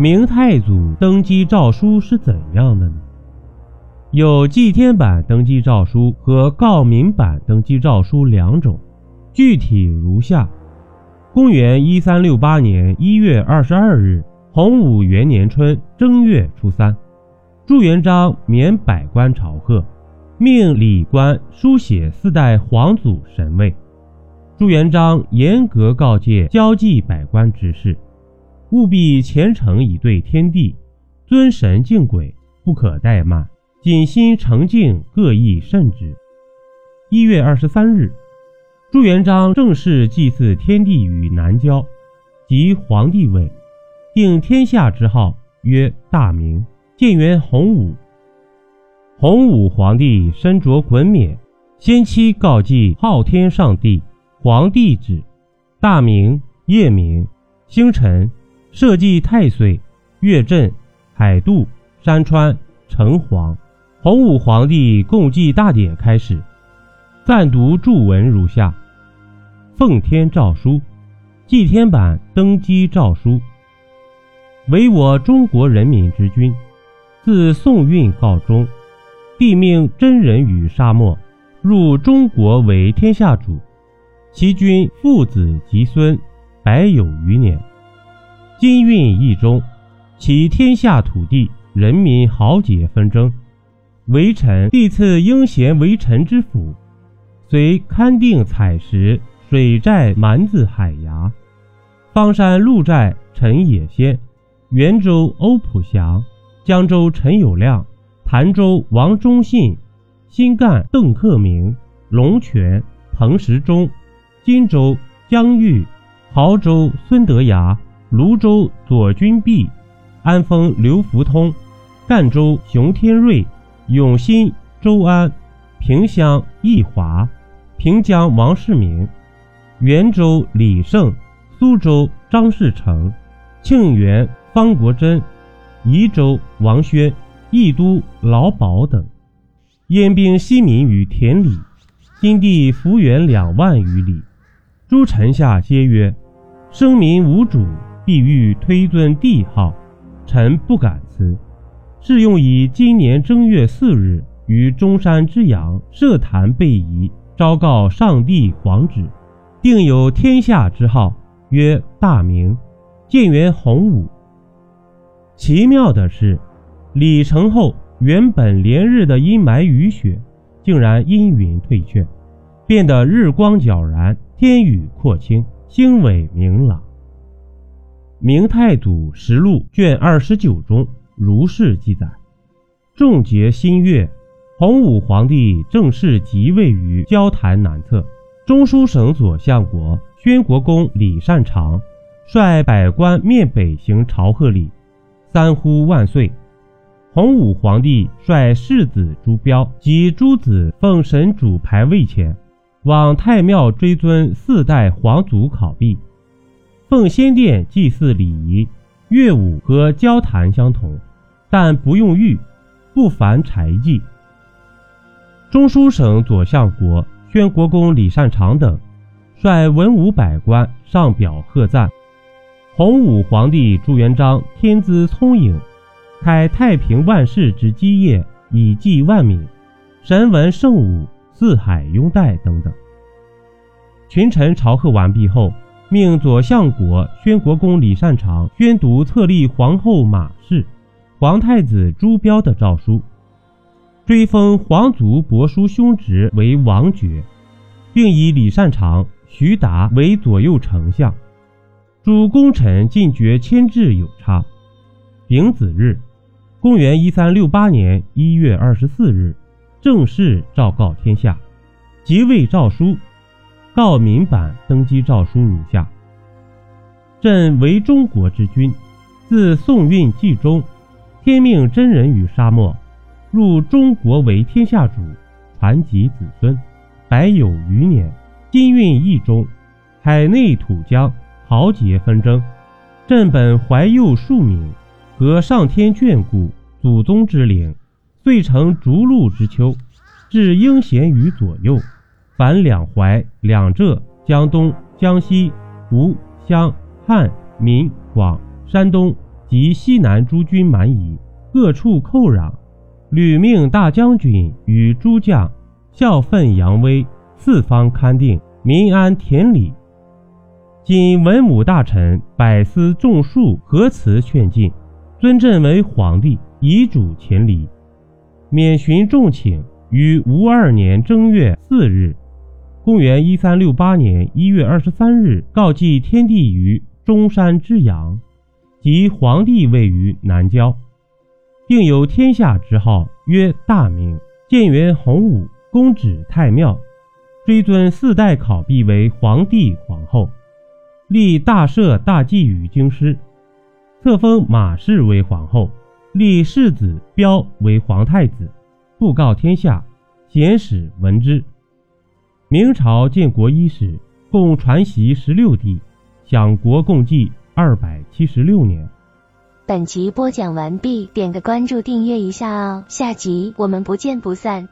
明太祖登基诏书是怎样的呢？有祭天版登基诏书和告民版登基诏书两种，具体如下：公元一三六八年一月二十二日，洪武元年春正月初三，朱元璋免百官朝贺，命礼官书写四代皇祖神位。朱元璋严格告诫交际百官之事。务必虔诚以对天地，尊神敬鬼，不可怠慢。谨心诚敬，各异慎之。一月二十三日，朱元璋正式祭祀天地于南郊，即皇帝位，定天下之号曰大明。建元洪武，洪武皇帝身着衮冕，先期告祭昊天上帝，皇帝旨：大明、夜明、星辰。社稷太岁、月镇、海渡、山川、城隍，洪武皇帝共祭大典开始，暂读注文如下：奉天诏书，祭天版登基诏书，为我中国人民之君，自宋运告终，帝命真人于沙漠，入中国为天下主，其君父子及孙，百有余年。金运一中，其天下土地人民豪杰纷争，为臣帝赐应贤为臣之府，遂勘定采石，水寨蛮子海牙，方山鹿寨陈野先，元州欧普祥，江州陈友谅，潭州王忠信，新干邓克明，龙泉彭时中，荆州江玉，亳州孙德崖。泸州左军弼、安丰刘福通、赣州熊天瑞、永新周安、萍乡易华、平江王世明、元州李胜、苏州张士诚、庆元方国珍、宜州王宣、益都老保等，燕兵西民于田里，金地幅员两万余里。诸臣下皆曰：“生民无主。”必欲推尊帝号，臣不敢辞。是用以今年正月四日于中山之阳设坛备仪，昭告上帝皇旨，定有天下之号，曰大明。建元洪武。奇妙的是，礼成后，原本连日的阴霾雨雪，竟然阴云退却，变得日光皎然，天宇阔清，星尾明朗。《明太祖实录》卷二十九中如是记载：仲节新月，洪武皇帝正式即位于交坛南侧。中书省左相国宣国公李善长率百官面北行朝贺礼，三呼万岁。洪武皇帝率世子朱标及诸子奉神主牌位前，往太庙追尊四代皇祖考毕。奉先殿祭祀礼仪，乐舞和交谈相同，但不用玉，不凡柴祭。中书省左相国宣国公李善长等，率文武百官上表贺赞。洪武皇帝朱元璋天资聪颖，开太平万世之基业，以济万民，神文圣武，四海拥戴等等。群臣朝贺完毕后。命左相国宣国公李善长宣读册立皇后马氏、皇太子朱标的诏书，追封皇族伯叔兄侄为王爵，并以李善长、徐达为左右丞相。诸功臣进爵迁制有差。丙子日，公元一三六八年一月二十四日，正式昭告天下，即位诏书。告民版登基诏书如下：朕为中国之君，自宋运继中，天命真人于沙漠，入中国为天下主，传及子孙，百有余年。今运一中，海内土疆豪杰纷争，朕本怀幼庶民，合上天眷顾，祖宗之灵，遂成逐鹿之丘，置英贤于左右。凡两淮、两浙、江东、江西、吴、湘、汉、闽、广、山东、及西南诸军蛮夷，各处寇攘，屡命大将军与诸将效奋扬威，四方勘定，民安田里。今文武大臣百司众庶合辞劝进，尊朕为皇帝，遗嘱前离，免寻众请。于吴二年正月四日，公元一三六八年一月二十三日，告祭天地于中山之阳，即皇帝位于南郊，定有天下之号，曰大明。建元洪武，公旨太庙，追尊四代考妣为皇帝皇后。立大赦大祭与京师，册封马氏为皇后，立世子彪为皇太子，布告天下，贤使闻之。明朝建国伊始，共传习十六帝，享国共计二百七十六年。本集播讲完毕，点个关注，订阅一下哦，下集我们不见不散。